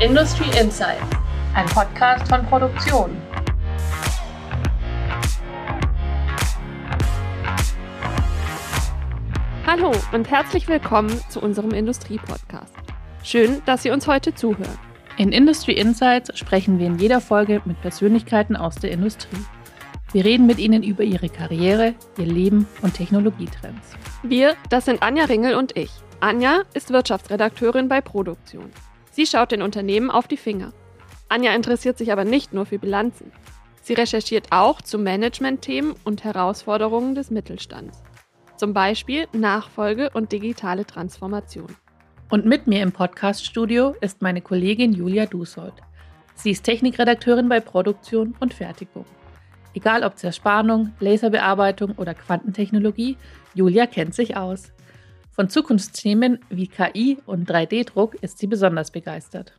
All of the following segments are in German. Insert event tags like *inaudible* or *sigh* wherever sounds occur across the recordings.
Industry Insights, ein Podcast von Produktion. Hallo und herzlich willkommen zu unserem Industrie-Podcast. Schön, dass Sie uns heute zuhören. In Industry Insights sprechen wir in jeder Folge mit Persönlichkeiten aus der Industrie. Wir reden mit ihnen über ihre Karriere, ihr Leben und Technologietrends. Wir, das sind Anja Ringel und ich. Anja ist Wirtschaftsredakteurin bei Produktion. Sie schaut den Unternehmen auf die Finger. Anja interessiert sich aber nicht nur für Bilanzen. Sie recherchiert auch zu Managementthemen und Herausforderungen des Mittelstands. Zum Beispiel Nachfolge und digitale Transformation. Und mit mir im Podcaststudio ist meine Kollegin Julia Dusold. Sie ist Technikredakteurin bei Produktion und Fertigung. Egal ob Zerspannung, Laserbearbeitung oder Quantentechnologie, Julia kennt sich aus. Von Zukunftsthemen wie KI und 3D-Druck ist sie besonders begeistert.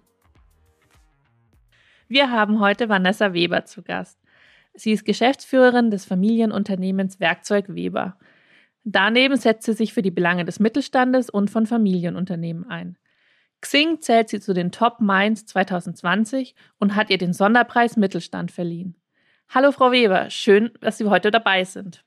Wir haben heute Vanessa Weber zu Gast. Sie ist Geschäftsführerin des Familienunternehmens Werkzeug Weber. Daneben setzt sie sich für die Belange des Mittelstandes und von Familienunternehmen ein. Xing zählt sie zu den Top Minds 2020 und hat ihr den Sonderpreis Mittelstand verliehen. Hallo Frau Weber, schön, dass Sie heute dabei sind.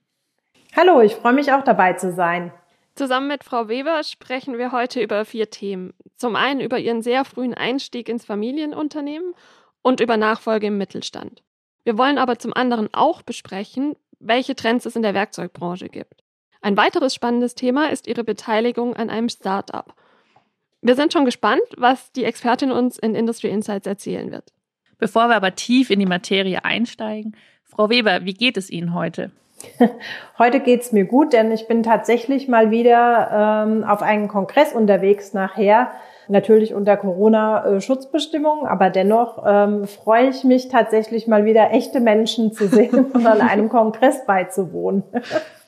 Hallo, ich freue mich auch dabei zu sein. Zusammen mit Frau Weber sprechen wir heute über vier Themen. Zum einen über ihren sehr frühen Einstieg ins Familienunternehmen und über Nachfolge im Mittelstand. Wir wollen aber zum anderen auch besprechen, welche Trends es in der Werkzeugbranche gibt. Ein weiteres spannendes Thema ist ihre Beteiligung an einem Start-up. Wir sind schon gespannt, was die Expertin uns in Industry Insights erzählen wird. Bevor wir aber tief in die Materie einsteigen, Frau Weber, wie geht es Ihnen heute? *laughs* Heute geht's mir gut, denn ich bin tatsächlich mal wieder ähm, auf einen Kongress unterwegs nachher. Natürlich unter Corona-Schutzbestimmungen, aber dennoch ähm, freue ich mich tatsächlich mal wieder echte Menschen zu sehen *laughs* und an einem Kongress beizuwohnen.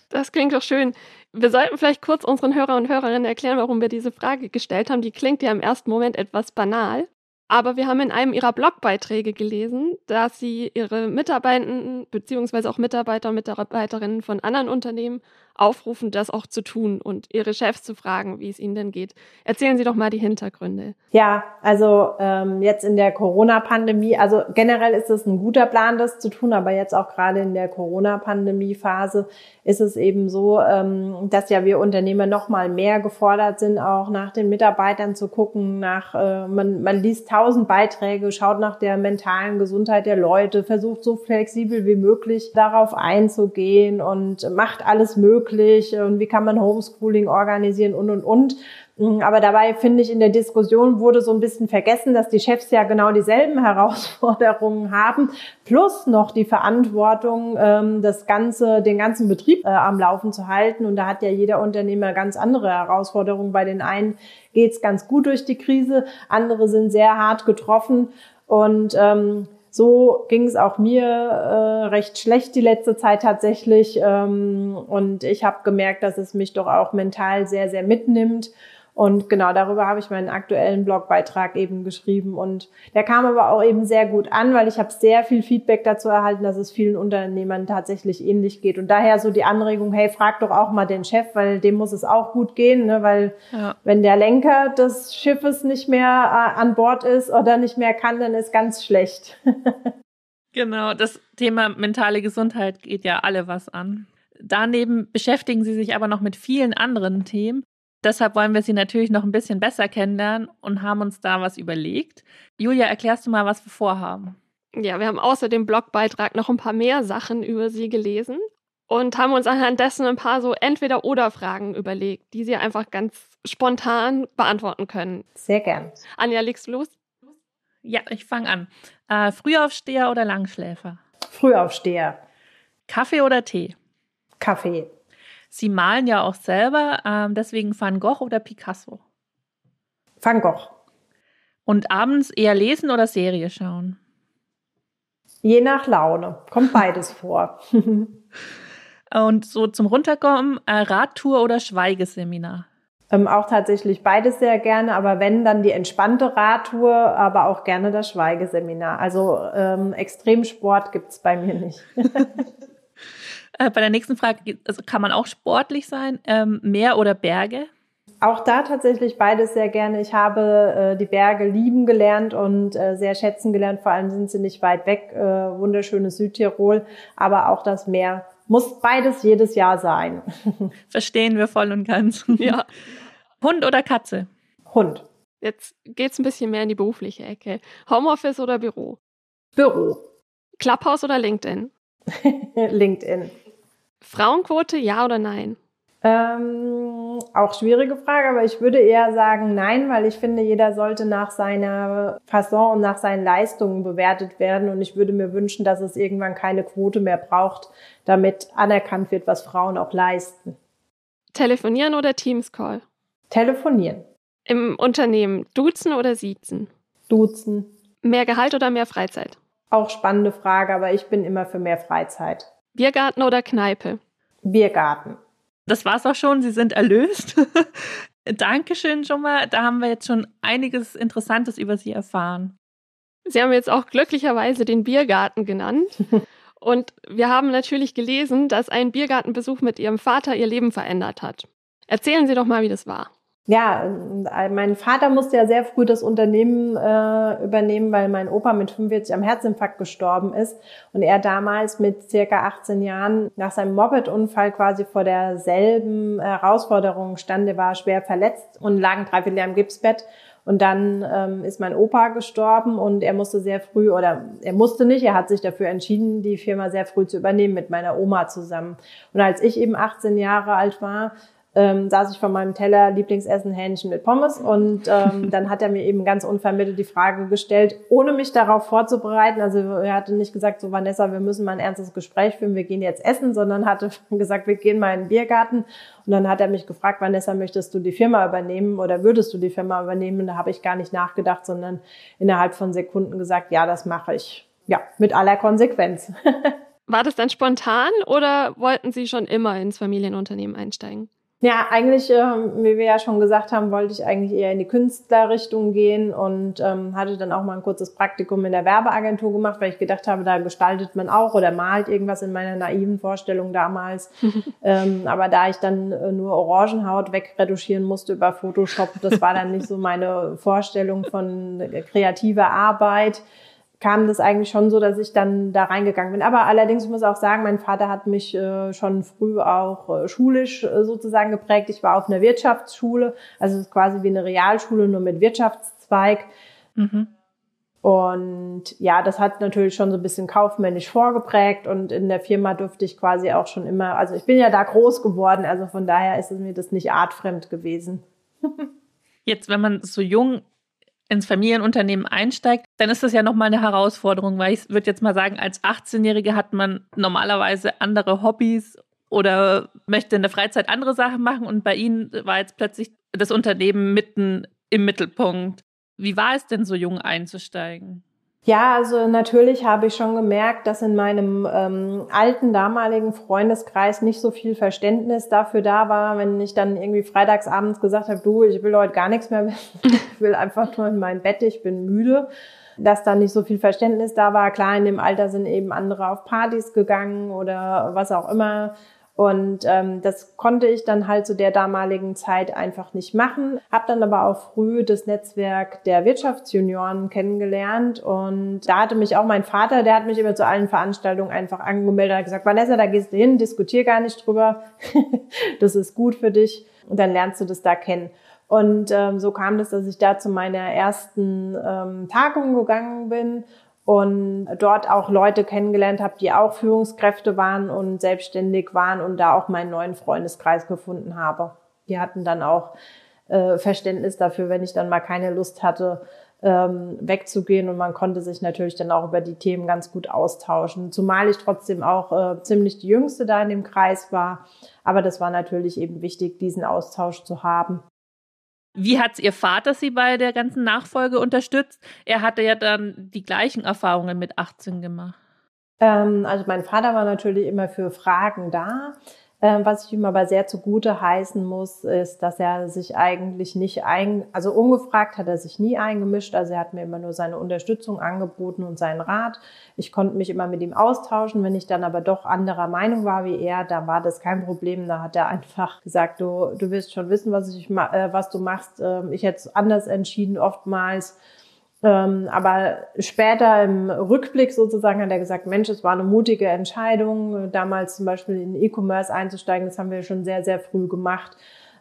Das klingt doch schön. Wir sollten vielleicht kurz unseren Hörer und Hörerinnen erklären, warum wir diese Frage gestellt haben. Die klingt ja im ersten Moment etwas banal. Aber wir haben in einem ihrer Blogbeiträge gelesen, dass sie ihre Mitarbeitenden beziehungsweise auch Mitarbeiter und Mitarbeiterinnen von anderen Unternehmen aufrufen, das auch zu tun und ihre Chefs zu fragen, wie es ihnen denn geht. Erzählen Sie doch mal die Hintergründe. Ja, also ähm, jetzt in der Corona-Pandemie, also generell ist es ein guter Plan, das zu tun, aber jetzt auch gerade in der Corona-Pandemie-Phase ist es eben so, ähm, dass ja wir Unternehmer noch mal mehr gefordert sind, auch nach den Mitarbeitern zu gucken, nach äh, man, man liest tausend Beiträge, schaut nach der mentalen Gesundheit der Leute, versucht so flexibel wie möglich darauf einzugehen und macht alles möglich und wie kann man Homeschooling organisieren und und und. Mm, aber dabei finde ich, in der Diskussion wurde so ein bisschen vergessen, dass die Chefs ja genau dieselben *laughs* Herausforderungen haben, plus noch die Verantwortung, ähm, das Ganze, den ganzen Betrieb äh, am Laufen zu halten. Und da hat ja jeder Unternehmer ganz andere Herausforderungen. Bei den einen geht's ganz gut durch die Krise, andere sind sehr hart getroffen. Und ähm, so ging es auch mir äh, recht schlecht die letzte Zeit tatsächlich. Ähm, und ich habe gemerkt, dass es mich doch auch mental sehr, sehr mitnimmt. Und genau darüber habe ich meinen aktuellen Blogbeitrag eben geschrieben. Und der kam aber auch eben sehr gut an, weil ich habe sehr viel Feedback dazu erhalten, dass es vielen Unternehmern tatsächlich ähnlich geht. Und daher so die Anregung, hey, frag doch auch mal den Chef, weil dem muss es auch gut gehen, ne? weil ja. wenn der Lenker des Schiffes nicht mehr äh, an Bord ist oder nicht mehr kann, dann ist ganz schlecht. *laughs* genau, das Thema mentale Gesundheit geht ja alle was an. Daneben beschäftigen sie sich aber noch mit vielen anderen Themen. Deshalb wollen wir sie natürlich noch ein bisschen besser kennenlernen und haben uns da was überlegt. Julia, erklärst du mal, was wir vorhaben? Ja, wir haben außer dem Blogbeitrag noch ein paar mehr Sachen über sie gelesen und haben uns anhand dessen ein paar so Entweder-Oder-Fragen überlegt, die sie einfach ganz spontan beantworten können. Sehr gern. Anja, legst du los? Ja, ich fange an. Äh, Frühaufsteher oder Langschläfer? Frühaufsteher. Kaffee oder Tee? Kaffee. Sie malen ja auch selber, ähm, deswegen Van Gogh oder Picasso? Van Gogh. Und abends eher lesen oder Serie schauen? Je nach Laune. Kommt beides *laughs* vor. Und so zum Runterkommen, äh, Radtour oder Schweigeseminar? Ähm, auch tatsächlich beides sehr gerne, aber wenn, dann die entspannte Radtour, aber auch gerne das Schweigeseminar. Also ähm, Extremsport gibt's bei mir nicht. *laughs* Äh, bei der nächsten Frage also kann man auch sportlich sein. Ähm, Meer oder Berge? Auch da tatsächlich beides sehr gerne. Ich habe äh, die Berge lieben gelernt und äh, sehr schätzen gelernt. Vor allem sind sie nicht weit weg, äh, wunderschönes Südtirol, aber auch das Meer muss beides jedes Jahr sein. *laughs* Verstehen wir voll und ganz. *laughs* Ja. Hund oder Katze? Hund. Jetzt geht's ein bisschen mehr in die berufliche Ecke. Homeoffice oder Büro? Büro. Clubhouse oder LinkedIn? *laughs* LinkedIn. Frauenquote, ja oder nein? Ähm, auch schwierige Frage, aber ich würde eher sagen nein, weil ich finde, jeder sollte nach seiner Fasson und nach seinen Leistungen bewertet werden. Und ich würde mir wünschen, dass es irgendwann keine Quote mehr braucht, damit anerkannt wird, was Frauen auch leisten. Telefonieren oder Teams Call? Telefonieren. Im Unternehmen duzen oder siezen? Duzen. Mehr Gehalt oder mehr Freizeit? Auch spannende Frage, aber ich bin immer für mehr Freizeit. Biergarten oder Kneipe? Biergarten. Das war's auch schon. Sie sind erlöst. *laughs* Dankeschön schon mal. Da haben wir jetzt schon einiges Interessantes über Sie erfahren. Sie haben jetzt auch glücklicherweise den Biergarten genannt. *laughs* Und wir haben natürlich gelesen, dass ein Biergartenbesuch mit Ihrem Vater Ihr Leben verändert hat. Erzählen Sie doch mal, wie das war. Ja, äh, mein Vater musste ja sehr früh das Unternehmen äh, übernehmen, weil mein Opa mit 45 am Herzinfarkt gestorben ist und er damals mit circa 18 Jahren nach seinem Moped-Unfall quasi vor derselben Herausforderung stand. Er war schwer verletzt und lag ein Dreivierteljahr im Gipsbett und dann ähm, ist mein Opa gestorben und er musste sehr früh, oder er musste nicht, er hat sich dafür entschieden, die Firma sehr früh zu übernehmen mit meiner Oma zusammen. Und als ich eben 18 Jahre alt war, ähm, saß ich vor meinem Teller Lieblingsessen Hähnchen mit Pommes und ähm, *laughs* dann hat er mir eben ganz unvermittelt die Frage gestellt, ohne mich darauf vorzubereiten. Also er hatte nicht gesagt, so Vanessa, wir müssen mal ein ernstes Gespräch führen, wir gehen jetzt essen, sondern hatte *laughs* gesagt, wir gehen mal in den Biergarten. Und dann hat er mich gefragt, Vanessa, möchtest du die Firma übernehmen oder würdest du die Firma übernehmen? Und da habe ich gar nicht nachgedacht, sondern innerhalb von Sekunden gesagt, ja, das mache ich. Ja, mit aller Konsequenz. *laughs* War das dann spontan oder wollten Sie schon immer ins Familienunternehmen einsteigen? Ja, eigentlich, ähm, wie wir ja schon gesagt haben, wollte ich eigentlich eher in die Künstlerrichtung gehen und ähm, hatte dann auch mal ein kurzes Praktikum in der Werbeagentur gemacht, weil ich gedacht habe, da gestaltet man auch oder malt irgendwas in meiner naiven Vorstellung damals. *laughs* ähm, aber da ich dann äh, nur Orangenhaut wegretuschieren musste über Photoshop, das war dann nicht so meine Vorstellung von kreativer Arbeit kam das eigentlich schon so, dass ich dann da reingegangen bin. Aber allerdings ich muss auch sagen, mein Vater hat mich äh, schon früh auch äh, schulisch äh, sozusagen geprägt. Ich war auf einer Wirtschaftsschule, also es ist quasi wie eine Realschule, nur mit Wirtschaftszweig. Mhm. Und ja, das hat natürlich schon so ein bisschen kaufmännisch vorgeprägt und in der Firma durfte ich quasi auch schon immer, also ich bin ja da groß geworden, also von daher ist es mir das nicht artfremd gewesen. *laughs* Jetzt, wenn man so jung ins Familienunternehmen einsteigt, dann ist das ja nochmal eine Herausforderung, weil ich würde jetzt mal sagen, als 18-Jährige hat man normalerweise andere Hobbys oder möchte in der Freizeit andere Sachen machen und bei Ihnen war jetzt plötzlich das Unternehmen mitten im Mittelpunkt. Wie war es denn so jung einzusteigen? Ja, also natürlich habe ich schon gemerkt, dass in meinem ähm, alten damaligen Freundeskreis nicht so viel Verständnis dafür da war, wenn ich dann irgendwie freitagsabends gesagt habe, du, ich will heute gar nichts mehr wissen, *laughs* ich will einfach nur in mein Bett, ich bin müde, dass da nicht so viel Verständnis da war. Klar, in dem Alter sind eben andere auf Partys gegangen oder was auch immer und ähm, das konnte ich dann halt zu der damaligen Zeit einfach nicht machen. Hab dann aber auch früh das Netzwerk der Wirtschaftsjunioren kennengelernt. Und da hatte mich auch mein Vater, der hat mich immer zu allen Veranstaltungen einfach angemeldet, hat gesagt, Vanessa, da gehst du hin, diskutier gar nicht drüber. *laughs* das ist gut für dich. Und dann lernst du das da kennen. Und ähm, so kam das, dass ich da zu meiner ersten ähm, Tagung gegangen bin und dort auch Leute kennengelernt habe, die auch Führungskräfte waren und selbstständig waren und da auch meinen neuen Freundeskreis gefunden habe. Die hatten dann auch äh, Verständnis dafür, wenn ich dann mal keine Lust hatte, ähm, wegzugehen und man konnte sich natürlich dann auch über die Themen ganz gut austauschen. Zumal ich trotzdem auch äh, ziemlich die Jüngste da in dem Kreis war. Aber das war natürlich eben wichtig, diesen Austausch zu haben. Wie hat Ihr Vater Sie bei der ganzen Nachfolge unterstützt? Er hatte ja dann die gleichen Erfahrungen mit 18 gemacht. Ähm, also mein Vater war natürlich immer für Fragen da. Ähm, was ich ihm aber sehr zugute heißen muss, ist, dass er sich eigentlich nicht ein, also ungefragt hat er sich nie eingemischt. Also er hat mir immer nur seine Unterstützung angeboten und seinen Rat. Ich konnte mich immer mit ihm austauschen. Wenn ich dann aber doch anderer Meinung war wie er, dann war das kein Problem. Da hat er einfach gesagt, du, du wirst schon wissen, was ich, äh, was du machst. Ähm, ich hätte es anders entschieden oftmals. Ähm, aber später im Rückblick sozusagen hat er gesagt, Mensch, es war eine mutige Entscheidung, damals zum Beispiel in E-Commerce einzusteigen. Das haben wir schon sehr, sehr früh gemacht.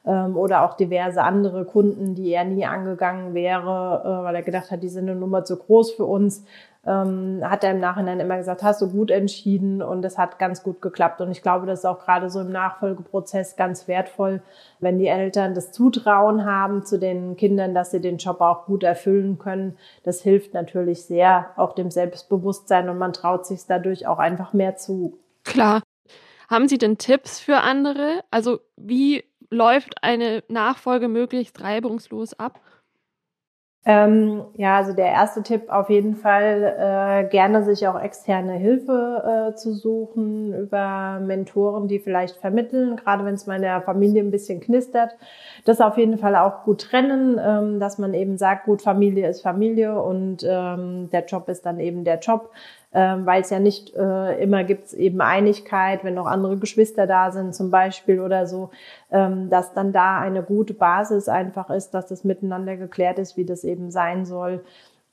Ähm, oder auch diverse andere Kunden, die er nie angegangen wäre, äh, weil er gedacht hat, die sind eine Nummer zu groß für uns ähm, hat er im Nachhinein immer gesagt, hast du gut entschieden und es hat ganz gut geklappt. Und ich glaube, das ist auch gerade so im Nachfolgeprozess ganz wertvoll, wenn die Eltern das Zutrauen haben zu den Kindern, dass sie den Job auch gut erfüllen können. Das hilft natürlich sehr, auch dem Selbstbewusstsein und man traut sich dadurch auch einfach mehr zu. Klar. Haben Sie denn Tipps für andere? Also wie läuft eine Nachfolge möglichst reibungslos ab? Ähm, ja, also der erste Tipp auf jeden Fall, äh, gerne sich auch externe Hilfe äh, zu suchen über Mentoren, die vielleicht vermitteln, gerade wenn es mal in der Familie ein bisschen knistert. Das auf jeden Fall auch gut trennen, ähm, dass man eben sagt, gut, Familie ist Familie und ähm, der Job ist dann eben der Job weil es ja nicht äh, immer gibt eben Einigkeit, wenn noch andere Geschwister da sind zum Beispiel oder so, ähm, dass dann da eine gute Basis einfach ist, dass das miteinander geklärt ist, wie das eben sein soll.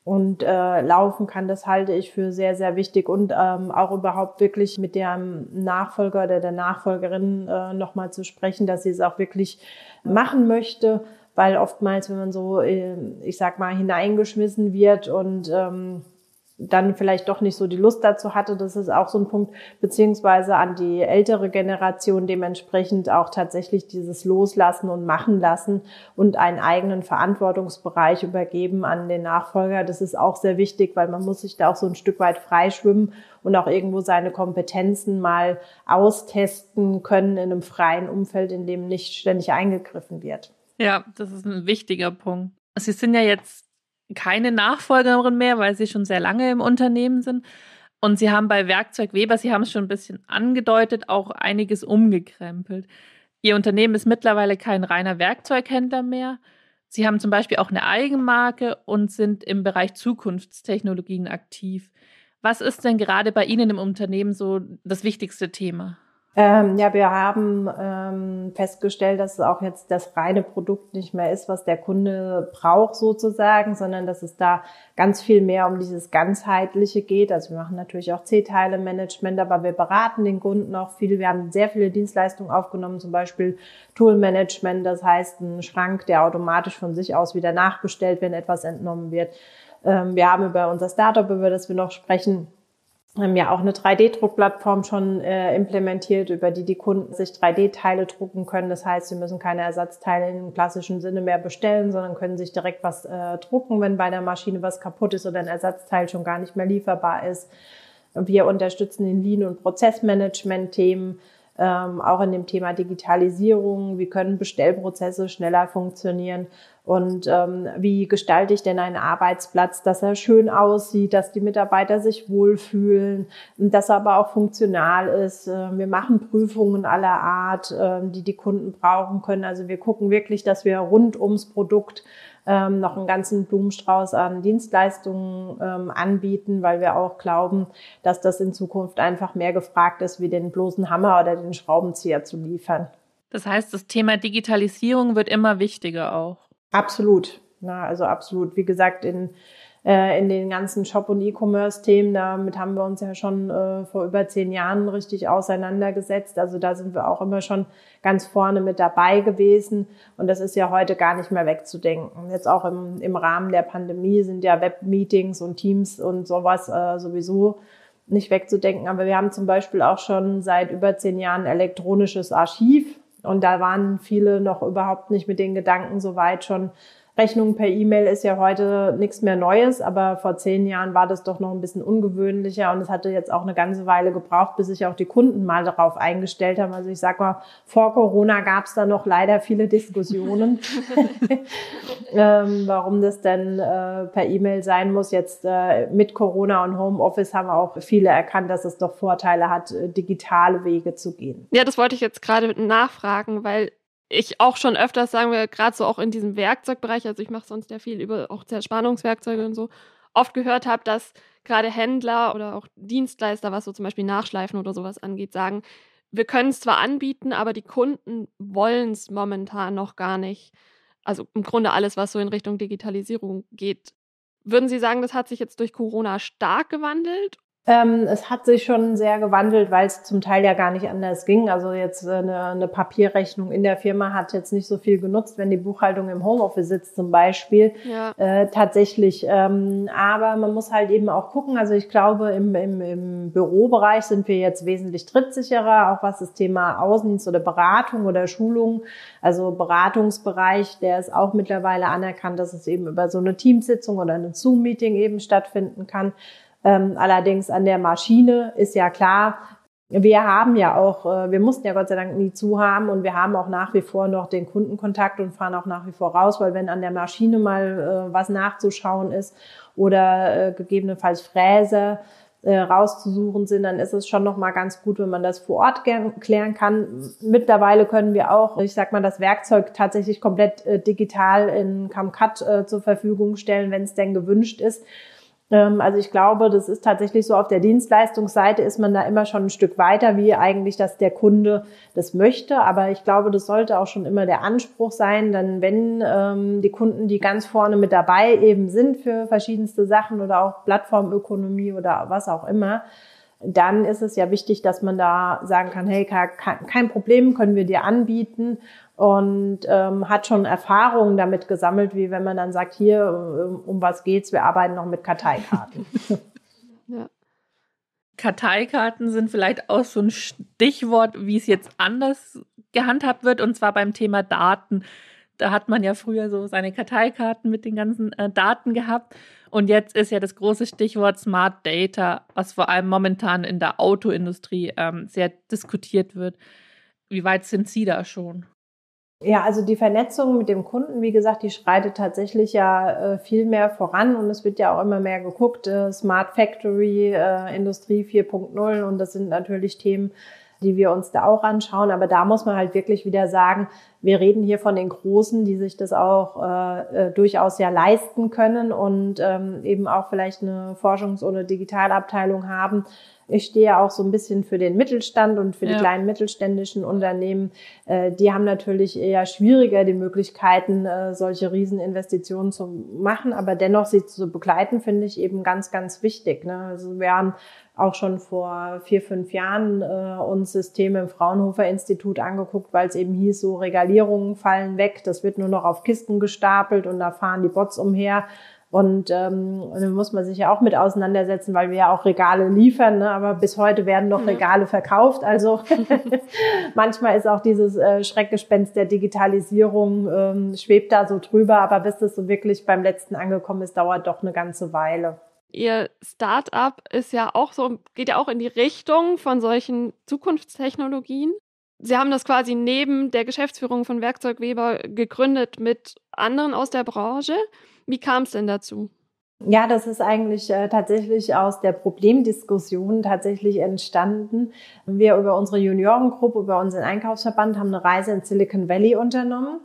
Und äh, laufen kann, das halte ich für sehr, sehr wichtig und ähm, auch überhaupt wirklich mit dem Nachfolger oder der Nachfolgerin äh, nochmal zu sprechen, dass sie es auch wirklich machen möchte, weil oftmals, wenn man so, äh, ich sag mal, hineingeschmissen wird und ähm, dann vielleicht doch nicht so die Lust dazu hatte. Das ist auch so ein Punkt, beziehungsweise an die ältere Generation dementsprechend auch tatsächlich dieses Loslassen und Machen lassen und einen eigenen Verantwortungsbereich übergeben an den Nachfolger. Das ist auch sehr wichtig, weil man muss sich da auch so ein Stück weit freischwimmen und auch irgendwo seine Kompetenzen mal austesten können in einem freien Umfeld, in dem nicht ständig eingegriffen wird. Ja, das ist ein wichtiger Punkt. Sie sind ja jetzt keine Nachfolgerin mehr, weil sie schon sehr lange im Unternehmen sind. Und sie haben bei Werkzeug Weber, Sie haben es schon ein bisschen angedeutet, auch einiges umgekrempelt. Ihr Unternehmen ist mittlerweile kein reiner Werkzeughändler mehr. Sie haben zum Beispiel auch eine Eigenmarke und sind im Bereich Zukunftstechnologien aktiv. Was ist denn gerade bei Ihnen im Unternehmen so das wichtigste Thema? Ähm, ja, wir haben ähm, festgestellt, dass es auch jetzt das reine Produkt nicht mehr ist, was der Kunde braucht sozusagen, sondern dass es da ganz viel mehr um dieses ganzheitliche geht. Also wir machen natürlich auch C-Teile-Management, aber wir beraten den Kunden auch viel. Wir haben sehr viele Dienstleistungen aufgenommen, zum Beispiel Tool-Management, das heißt ein Schrank, der automatisch von sich aus wieder nachbestellt, wenn etwas entnommen wird. Ähm, wir haben über unser Startup, über das wir noch sprechen, haben ja auch eine 3D-Druckplattform schon äh, implementiert, über die die Kunden sich 3D-Teile drucken können. Das heißt, sie müssen keine Ersatzteile im klassischen Sinne mehr bestellen, sondern können sich direkt was äh, drucken, wenn bei der Maschine was kaputt ist oder ein Ersatzteil schon gar nicht mehr lieferbar ist. Wir unterstützen in Lean- und Prozessmanagement-Themen ähm, auch in dem Thema Digitalisierung, wie können Bestellprozesse schneller funktionieren und ähm, wie gestalte ich denn einen Arbeitsplatz, dass er schön aussieht, dass die Mitarbeiter sich wohlfühlen, dass er aber auch funktional ist. Äh, wir machen Prüfungen aller Art, äh, die die Kunden brauchen können. Also wir gucken wirklich, dass wir rund ums Produkt ähm, noch einen ganzen Blumenstrauß an Dienstleistungen ähm, anbieten, weil wir auch glauben, dass das in Zukunft einfach mehr gefragt ist, wie den bloßen Hammer oder den Schraubenzieher zu liefern. Das heißt, das Thema Digitalisierung wird immer wichtiger auch. Absolut. Na, also absolut. Wie gesagt, in äh, in den ganzen Shop- und E-Commerce-Themen. Damit haben wir uns ja schon äh, vor über zehn Jahren richtig auseinandergesetzt. Also da sind wir auch immer schon ganz vorne mit dabei gewesen. Und das ist ja heute gar nicht mehr wegzudenken. Jetzt auch im, im Rahmen der Pandemie sind ja Web-Meetings und Teams und sowas äh, sowieso nicht wegzudenken. Aber wir haben zum Beispiel auch schon seit über zehn Jahren elektronisches Archiv. Und da waren viele noch überhaupt nicht mit den Gedanken so weit schon Rechnung per E-Mail ist ja heute nichts mehr Neues, aber vor zehn Jahren war das doch noch ein bisschen ungewöhnlicher und es hatte jetzt auch eine ganze Weile gebraucht, bis sich auch die Kunden mal darauf eingestellt haben. Also ich sag mal, vor Corona gab es da noch leider viele Diskussionen, *laughs* *laughs* ähm, warum das denn äh, per E-Mail sein muss. Jetzt äh, mit Corona und Homeoffice haben auch viele erkannt, dass es doch Vorteile hat, äh, digitale Wege zu gehen. Ja, das wollte ich jetzt gerade nachfragen, weil ich auch schon öfters, sagen wir, gerade so auch in diesem Werkzeugbereich, also ich mache sonst ja viel über auch Zerspannungswerkzeuge und so, oft gehört habe, dass gerade Händler oder auch Dienstleister, was so zum Beispiel Nachschleifen oder sowas angeht, sagen, wir können es zwar anbieten, aber die Kunden wollen es momentan noch gar nicht. Also im Grunde alles, was so in Richtung Digitalisierung geht. Würden Sie sagen, das hat sich jetzt durch Corona stark gewandelt ähm, es hat sich schon sehr gewandelt, weil es zum Teil ja gar nicht anders ging. Also jetzt äh, eine, eine, Papierrechnung in der Firma hat jetzt nicht so viel genutzt, wenn die Buchhaltung im Homeoffice sitzt zum Beispiel. Ja. Äh, tatsächlich. Ähm, aber man muss halt eben auch gucken. Also ich glaube, im, im, im Bürobereich sind wir jetzt wesentlich trittsicherer, auch was das Thema Außendienst oder Beratung oder Schulung, also Beratungsbereich, der ist auch mittlerweile anerkannt, dass es eben über so eine Teamsitzung oder ein Zoom-Meeting eben stattfinden kann. Ähm, allerdings an der Maschine ist ja klar, wir haben ja auch, äh, wir mussten ja Gott sei Dank nie zu haben und wir haben auch nach wie vor noch den Kundenkontakt und fahren auch nach wie vor raus, weil wenn an der Maschine mal äh, was nachzuschauen ist oder äh, gegebenenfalls Fräse rauszusuchen sind, dann ist es schon noch mal ganz gut, wenn man das vor Ort klären kann. Mittlerweile können wir auch, ich sag mal, das Werkzeug tatsächlich komplett digital in CamCut zur Verfügung stellen, wenn es denn gewünscht ist. Ähm, also ich glaube, das ist tatsächlich so, auf der Dienstleistungsseite ist man da immer schon ein Stück weiter, wie eigentlich, dass der Kunde das möchte. Aber ich glaube, das sollte auch schon immer der Anspruch sein, denn wenn ähm, die Kunden, die ganz vorne mit dabei eben sind für verschiedenste Sachen oder auch Plattformökonomie oder was auch immer, dann ist es ja wichtig, dass man da sagen kann, hey, kein Problem, können wir dir anbieten und ähm, hat schon Erfahrungen damit gesammelt, wie wenn man dann sagt, hier, um, um was geht's, wir arbeiten noch mit Karteikarten. *laughs* ja. Karteikarten sind vielleicht auch so ein Stichwort, wie es jetzt anders gehandhabt wird, und zwar beim Thema Daten. Da hat man ja früher so seine Karteikarten mit den ganzen äh, Daten gehabt. Und jetzt ist ja das große Stichwort Smart Data, was vor allem momentan in der Autoindustrie ähm, sehr diskutiert wird. Wie weit sind Sie da schon? Ja, also die Vernetzung mit dem Kunden, wie gesagt, die schreitet tatsächlich ja äh, viel mehr voran und es wird ja auch immer mehr geguckt, äh, Smart Factory, äh, Industrie 4.0 und das sind natürlich Themen, die wir uns da auch anschauen. Aber da muss man halt wirklich wieder sagen, wir reden hier von den Großen, die sich das auch äh, äh durchaus ja leisten können und ähm, eben auch vielleicht eine Forschungs- oder Digitalabteilung haben. Ich stehe auch so ein bisschen für den Mittelstand und für die ja. kleinen mittelständischen Unternehmen. Äh, die haben natürlich eher schwieriger die Möglichkeiten, äh, solche Rieseninvestitionen zu machen, aber dennoch sie zu begleiten, finde ich eben ganz, ganz wichtig. Ne? Also wir haben auch schon vor vier, fünf Jahren äh, uns Systeme im Fraunhofer Institut angeguckt, weil es eben hieß, so Regalierungen fallen weg, das wird nur noch auf Kisten gestapelt und da fahren die Bots umher. Und ähm, da muss man sich ja auch mit auseinandersetzen, weil wir ja auch Regale liefern, ne? aber bis heute werden noch Regale verkauft. Also *laughs* manchmal ist auch dieses äh, Schreckgespenst der Digitalisierung, ähm, schwebt da so drüber, aber bis das so wirklich beim letzten angekommen ist, dauert doch eine ganze Weile. Ihr Startup ist ja auch so, geht ja auch in die Richtung von solchen Zukunftstechnologien. Sie haben das quasi neben der Geschäftsführung von Werkzeug Weber gegründet mit anderen aus der Branche. Wie kam es denn dazu? Ja, das ist eigentlich äh, tatsächlich aus der Problemdiskussion tatsächlich entstanden. Wir über unsere Juniorengruppe, über unseren Einkaufsverband haben eine Reise in Silicon Valley unternommen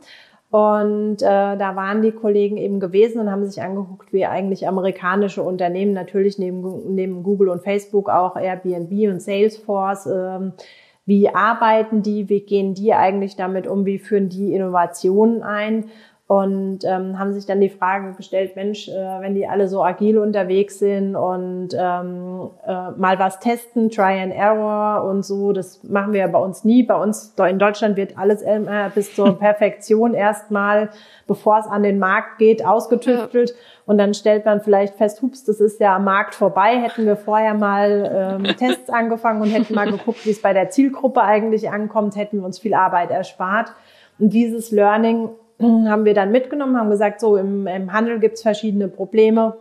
und äh, da waren die Kollegen eben gewesen und haben sich angeguckt, wie eigentlich amerikanische Unternehmen, natürlich neben, neben Google und Facebook auch Airbnb und Salesforce, ähm, wie arbeiten die, wie gehen die eigentlich damit um, wie führen die Innovationen ein und ähm, haben sich dann die Frage gestellt, Mensch, äh, wenn die alle so agil unterwegs sind und ähm, äh, mal was testen, Try and Error und so, das machen wir ja bei uns nie. Bei uns in Deutschland wird alles äh, bis zur *laughs* Perfektion erstmal, bevor es an den Markt geht, ausgetüftelt. Ja. Und dann stellt man vielleicht fest, hups, das ist ja am Markt vorbei. Hätten wir vorher mal ähm, *laughs* Tests angefangen und hätten mal geguckt, wie es bei der Zielgruppe eigentlich ankommt, hätten wir uns viel Arbeit erspart. Und dieses Learning haben wir dann mitgenommen, haben gesagt, so im, im Handel gibt es verschiedene Probleme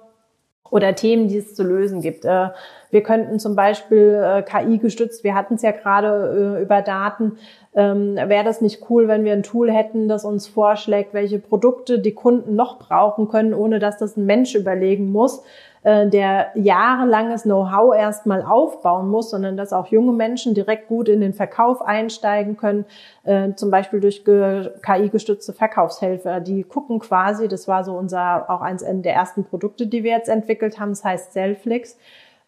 oder Themen, die es zu lösen gibt. Äh, wir könnten zum Beispiel äh, KI gestützt, wir hatten es ja gerade äh, über Daten, ähm, wäre das nicht cool, wenn wir ein Tool hätten, das uns vorschlägt, welche Produkte die Kunden noch brauchen können, ohne dass das ein Mensch überlegen muss. Äh, der jahrelanges Know-how erstmal aufbauen muss, sondern dass auch junge Menschen direkt gut in den Verkauf einsteigen können, äh, zum Beispiel durch KI-gestützte Verkaufshelfer. Die gucken quasi, das war so unser, auch eins der ersten Produkte, die wir jetzt entwickelt haben, das heißt Selflix,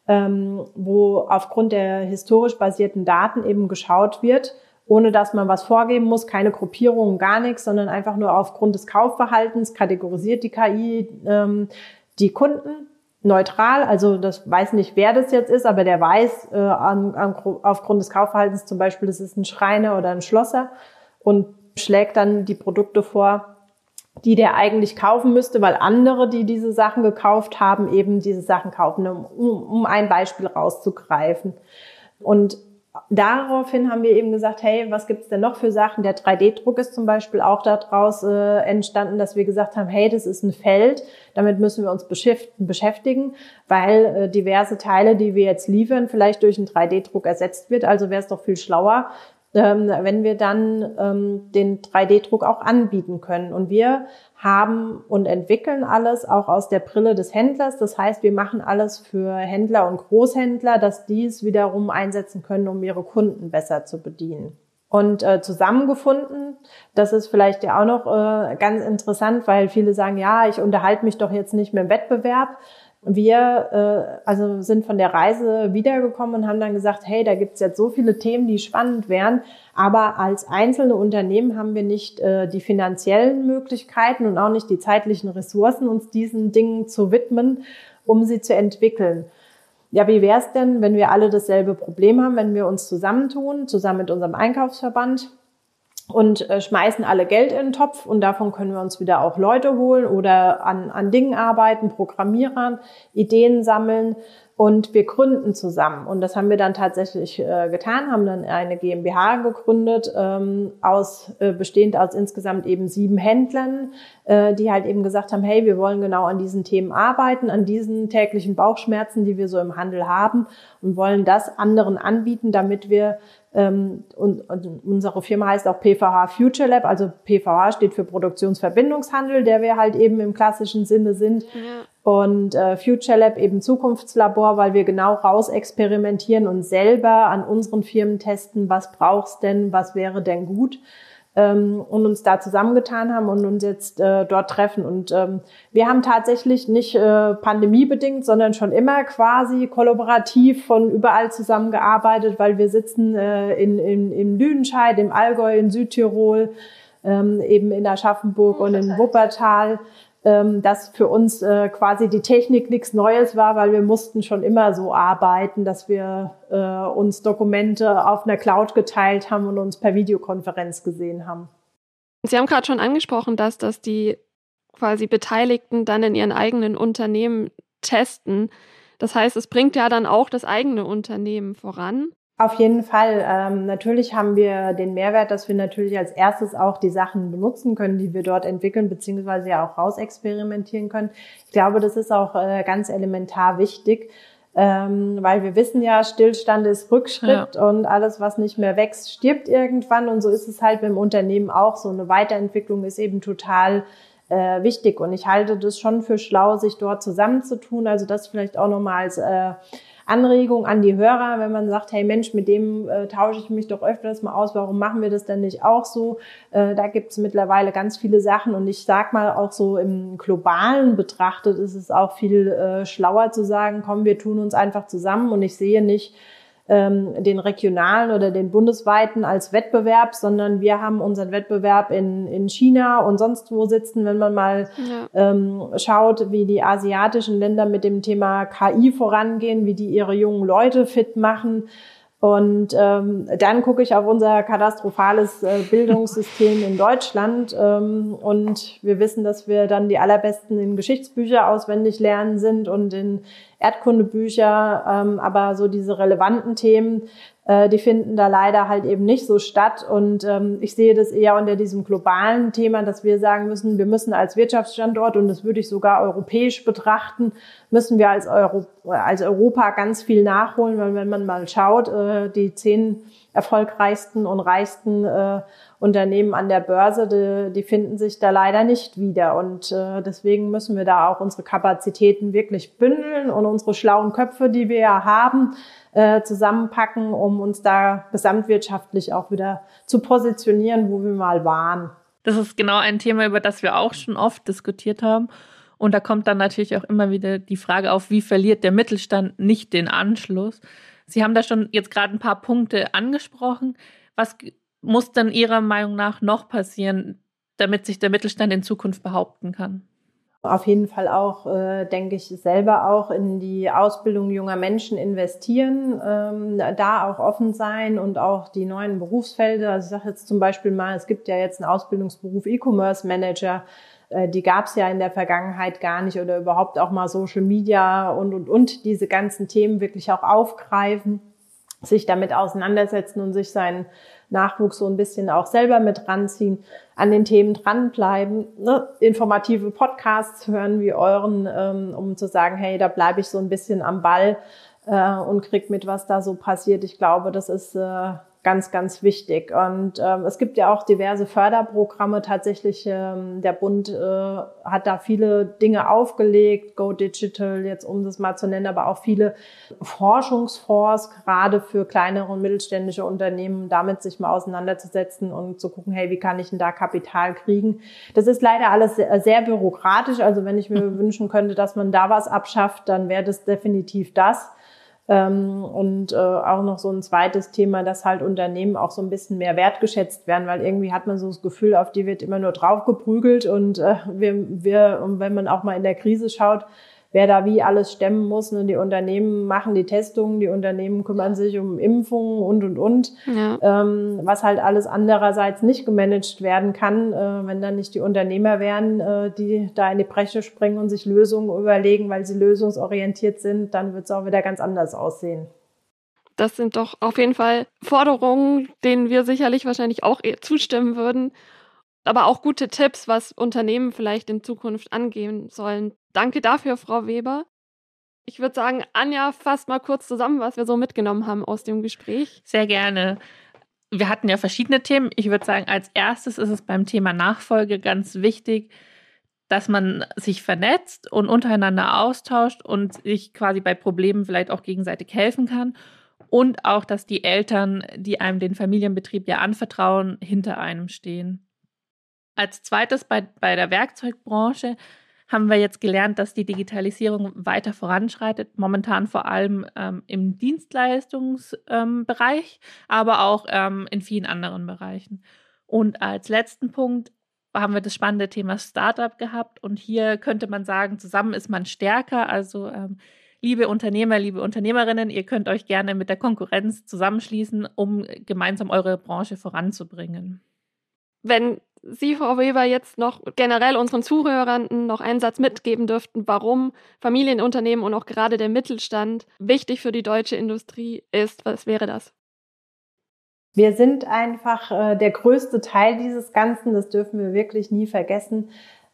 ähm, wo aufgrund der historisch basierten Daten eben geschaut wird, ohne dass man was vorgeben muss, keine Gruppierungen, gar nichts, sondern einfach nur aufgrund des Kaufverhaltens kategorisiert die KI ähm, die Kunden neutral, also das weiß nicht, wer das jetzt ist, aber der weiß äh, an, an, aufgrund des Kaufverhaltens zum Beispiel, das ist ein Schreiner oder ein Schlosser und schlägt dann die Produkte vor, die der eigentlich kaufen müsste, weil andere, die diese Sachen gekauft haben, eben diese Sachen kaufen, um, um ein Beispiel rauszugreifen. Und daraufhin haben wir eben gesagt, hey, was gibt's denn noch für Sachen? Der 3D-Druck ist zum Beispiel auch daraus äh, entstanden, dass wir gesagt haben, hey, das ist ein Feld, damit müssen wir uns beschäftigen, weil äh, diverse Teile, die wir jetzt liefern, vielleicht durch einen 3D-Druck ersetzt wird. Also wäre es doch viel schlauer, ähm, wenn wir dann ähm, den 3D-Druck auch anbieten können. Und wir haben und entwickeln alles auch aus der Brille des Händlers. Das heißt, wir machen alles für Händler und Großhändler, dass die es wiederum einsetzen können, um ihre Kunden besser zu bedienen. Und äh, zusammengefunden, das ist vielleicht ja auch noch äh, ganz interessant, weil viele sagen, ja, ich unterhalte mich doch jetzt nicht mehr im Wettbewerb. Wir äh, also sind von der Reise wiedergekommen und haben dann gesagt, hey, da gibt's jetzt so viele Themen, die spannend wären, aber als einzelne Unternehmen haben wir nicht äh, die finanziellen Möglichkeiten und auch nicht die zeitlichen Ressourcen, uns diesen Dingen zu widmen, um sie zu entwickeln. Ja, wie wäre es denn, wenn wir alle dasselbe Problem haben, wenn wir uns zusammentun, zusammen mit unserem Einkaufsverband und äh, schmeißen alle Geld in den Topf und davon können wir uns wieder auch Leute holen oder an, an Dingen arbeiten, Programmierern, Ideen sammeln und wir gründen zusammen. Und das haben wir dann tatsächlich äh, getan, haben dann eine GmbH gegründet, ähm, aus, äh, bestehend aus insgesamt eben sieben Händlern, äh, die halt eben gesagt haben, hey, wir wollen genau an diesen Themen arbeiten, an diesen täglichen Bauchschmerzen, die wir so im Handel haben und wollen das anderen anbieten, damit wir ähm, und, und unsere Firma heißt auch PVH Future Lab, also PVH steht für Produktionsverbindungshandel, der wir halt eben im klassischen Sinne sind. Ja. Und äh, Future Lab eben Zukunftslabor, weil wir genau raus experimentieren und selber an unseren Firmen testen, was brauchst denn, was wäre denn gut ähm, und uns da zusammengetan haben und uns jetzt äh, dort treffen. Und ähm, wir haben tatsächlich nicht äh, pandemiebedingt, sondern schon immer quasi kollaborativ von überall zusammengearbeitet, weil wir sitzen äh, in, in, in Lüdenscheid, im Allgäu, in Südtirol, ähm, eben in Aschaffenburg und in Wuppertal ähm, dass für uns äh, quasi die Technik nichts Neues war, weil wir mussten schon immer so arbeiten, dass wir äh, uns Dokumente auf einer Cloud geteilt haben und uns per Videokonferenz gesehen haben. Sie haben gerade schon angesprochen, dass das die quasi Beteiligten dann in ihren eigenen Unternehmen testen. Das heißt, es bringt ja dann auch das eigene Unternehmen voran. Auf jeden Fall. Ähm, natürlich haben wir den Mehrwert, dass wir natürlich als erstes auch die Sachen benutzen können, die wir dort entwickeln, beziehungsweise ja auch rausexperimentieren können. Ich glaube, das ist auch äh, ganz elementar wichtig, ähm, weil wir wissen ja, Stillstand ist Rückschritt ja. und alles, was nicht mehr wächst, stirbt irgendwann. Und so ist es halt beim Unternehmen auch. So eine Weiterentwicklung ist eben total äh, wichtig. Und ich halte das schon für schlau, sich dort zusammenzutun. Also das vielleicht auch nochmal als äh, Anregung an die Hörer, wenn man sagt, hey Mensch, mit dem äh, tausche ich mich doch öfters mal aus, warum machen wir das denn nicht auch so? Äh, da gibt es mittlerweile ganz viele Sachen und ich sag mal auch so im globalen betrachtet ist es auch viel äh, schlauer zu sagen, komm, wir tun uns einfach zusammen und ich sehe nicht, ähm, den regionalen oder den bundesweiten als Wettbewerb, sondern wir haben unseren Wettbewerb in, in China und sonst wo sitzen, wenn man mal ja. ähm, schaut, wie die asiatischen Länder mit dem Thema KI vorangehen, wie die ihre jungen Leute fit machen. Und ähm, dann gucke ich auf unser katastrophales äh, Bildungssystem in Deutschland ähm, und wir wissen, dass wir dann die allerbesten in Geschichtsbücher auswendig lernen sind und in Erdkundebücher, ähm, aber so diese relevanten Themen, äh, die finden da leider halt eben nicht so statt. Und ähm, ich sehe das eher unter diesem globalen Thema, dass wir sagen müssen, wir müssen als Wirtschaftsstandort, und das würde ich sogar europäisch betrachten, müssen wir als, Euro, als Europa ganz viel nachholen, weil wenn man mal schaut, äh, die zehn erfolgreichsten und reichsten äh, Unternehmen an der Börse, die, die finden sich da leider nicht wieder. Und äh, deswegen müssen wir da auch unsere Kapazitäten wirklich bündeln und unsere schlauen Köpfe, die wir ja haben, äh, zusammenpacken, um uns da gesamtwirtschaftlich auch wieder zu positionieren, wo wir mal waren. Das ist genau ein Thema, über das wir auch schon oft diskutiert haben. Und da kommt dann natürlich auch immer wieder die Frage auf, wie verliert der Mittelstand nicht den Anschluss? Sie haben da schon jetzt gerade ein paar Punkte angesprochen. Was muss dann Ihrer Meinung nach noch passieren, damit sich der Mittelstand in Zukunft behaupten kann? Auf jeden Fall auch, äh, denke ich, selber auch in die Ausbildung junger Menschen investieren, ähm, da auch offen sein und auch die neuen Berufsfelder. Also ich sage jetzt zum Beispiel mal, es gibt ja jetzt einen Ausbildungsberuf E-Commerce Manager. Äh, die gab es ja in der Vergangenheit gar nicht oder überhaupt auch mal Social Media und, und, und diese ganzen Themen wirklich auch aufgreifen, sich damit auseinandersetzen und sich seinen Nachwuchs so ein bisschen auch selber mit ranziehen, an den Themen dranbleiben, ne? informative Podcasts hören wie euren, ähm, um zu sagen, hey, da bleibe ich so ein bisschen am Ball äh, und krieg mit, was da so passiert. Ich glaube, das ist äh, ganz, ganz wichtig. Und ähm, es gibt ja auch diverse Förderprogramme. Tatsächlich, ähm, der Bund äh, hat da viele Dinge aufgelegt, Go Digital, jetzt um das mal zu nennen, aber auch viele Forschungsfonds, gerade für kleinere und mittelständische Unternehmen, damit sich mal auseinanderzusetzen und zu gucken, hey, wie kann ich denn da Kapital kriegen? Das ist leider alles sehr, sehr bürokratisch. Also wenn ich mir wünschen könnte, dass man da was abschafft, dann wäre das definitiv das. Ähm, und äh, auch noch so ein zweites Thema, dass halt Unternehmen auch so ein bisschen mehr wertgeschätzt werden, weil irgendwie hat man so das Gefühl, auf die wird immer nur drauf geprügelt und äh, wir, wir, und wenn man auch mal in der Krise schaut, wer da wie alles stemmen muss. Ne? Die Unternehmen machen die Testungen, die Unternehmen kümmern sich um Impfungen und, und, und. Ja. Ähm, was halt alles andererseits nicht gemanagt werden kann, äh, wenn dann nicht die Unternehmer wären, äh, die da in die Bresche springen und sich Lösungen überlegen, weil sie lösungsorientiert sind, dann wird es auch wieder ganz anders aussehen. Das sind doch auf jeden Fall Forderungen, denen wir sicherlich wahrscheinlich auch zustimmen würden aber auch gute Tipps, was Unternehmen vielleicht in Zukunft angehen sollen. Danke dafür, Frau Weber. Ich würde sagen, Anja, fasst mal kurz zusammen, was wir so mitgenommen haben aus dem Gespräch. Sehr gerne. Wir hatten ja verschiedene Themen. Ich würde sagen, als erstes ist es beim Thema Nachfolge ganz wichtig, dass man sich vernetzt und untereinander austauscht und sich quasi bei Problemen vielleicht auch gegenseitig helfen kann. Und auch, dass die Eltern, die einem den Familienbetrieb ja anvertrauen, hinter einem stehen. Als zweites bei, bei der Werkzeugbranche haben wir jetzt gelernt, dass die Digitalisierung weiter voranschreitet, momentan vor allem ähm, im Dienstleistungsbereich, ähm, aber auch ähm, in vielen anderen Bereichen. Und als letzten Punkt haben wir das spannende Thema Startup gehabt und hier könnte man sagen, zusammen ist man stärker. Also ähm, liebe Unternehmer, liebe Unternehmerinnen, ihr könnt euch gerne mit der Konkurrenz zusammenschließen, um gemeinsam eure Branche voranzubringen. Wenn Sie, Frau Weber, jetzt noch generell unseren Zuhörern noch einen Satz mitgeben dürften, warum Familienunternehmen und auch gerade der Mittelstand wichtig für die deutsche Industrie ist, was wäre das? Wir sind einfach äh, der größte Teil dieses Ganzen, das dürfen wir wirklich nie vergessen.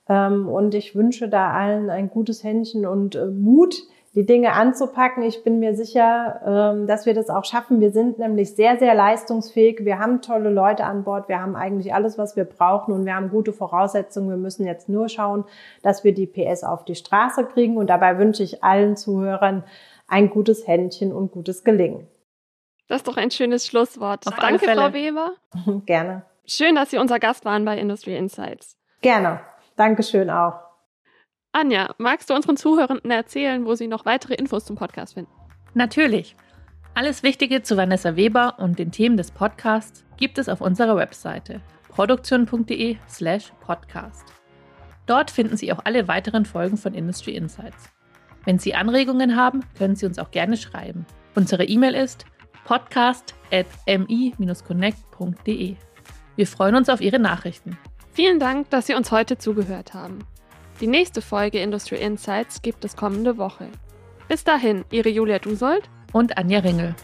Ähm, und ich wünsche da allen ein gutes Händchen und äh, Mut, die Dinge anzupacken. Ich bin mir sicher, ähm, dass wir das auch schaffen. Wir sind nämlich sehr, sehr leistungsfähig. Wir haben tolle Leute an Bord. Wir haben eigentlich alles, was wir brauchen und wir haben gute Voraussetzungen. Wir müssen jetzt nur schauen, dass wir die PS auf die Straße kriegen. Und dabei wünsche ich allen Zuhörern ein gutes Händchen und gutes Gelingen. Das ist doch ein schönes Schlusswort. Auf Danke, Frau Weber. *laughs* Gerne. Schön, dass Sie unser Gast waren bei Industry Insights. Gerne. Dankeschön auch. Anja, magst du unseren Zuhörenden erzählen, wo sie noch weitere Infos zum Podcast finden? Natürlich. Alles Wichtige zu Vanessa Weber und den Themen des Podcasts gibt es auf unserer Webseite produktion.de/slash podcast. Dort finden Sie auch alle weiteren Folgen von Industry Insights. Wenn Sie Anregungen haben, können Sie uns auch gerne schreiben. Unsere E-Mail ist podcast.mi-connect.de. Wir freuen uns auf Ihre Nachrichten. Vielen Dank, dass Sie uns heute zugehört haben. Die nächste Folge Industry Insights gibt es kommende Woche. Bis dahin, Ihre Julia Dusold und Anja Ringel.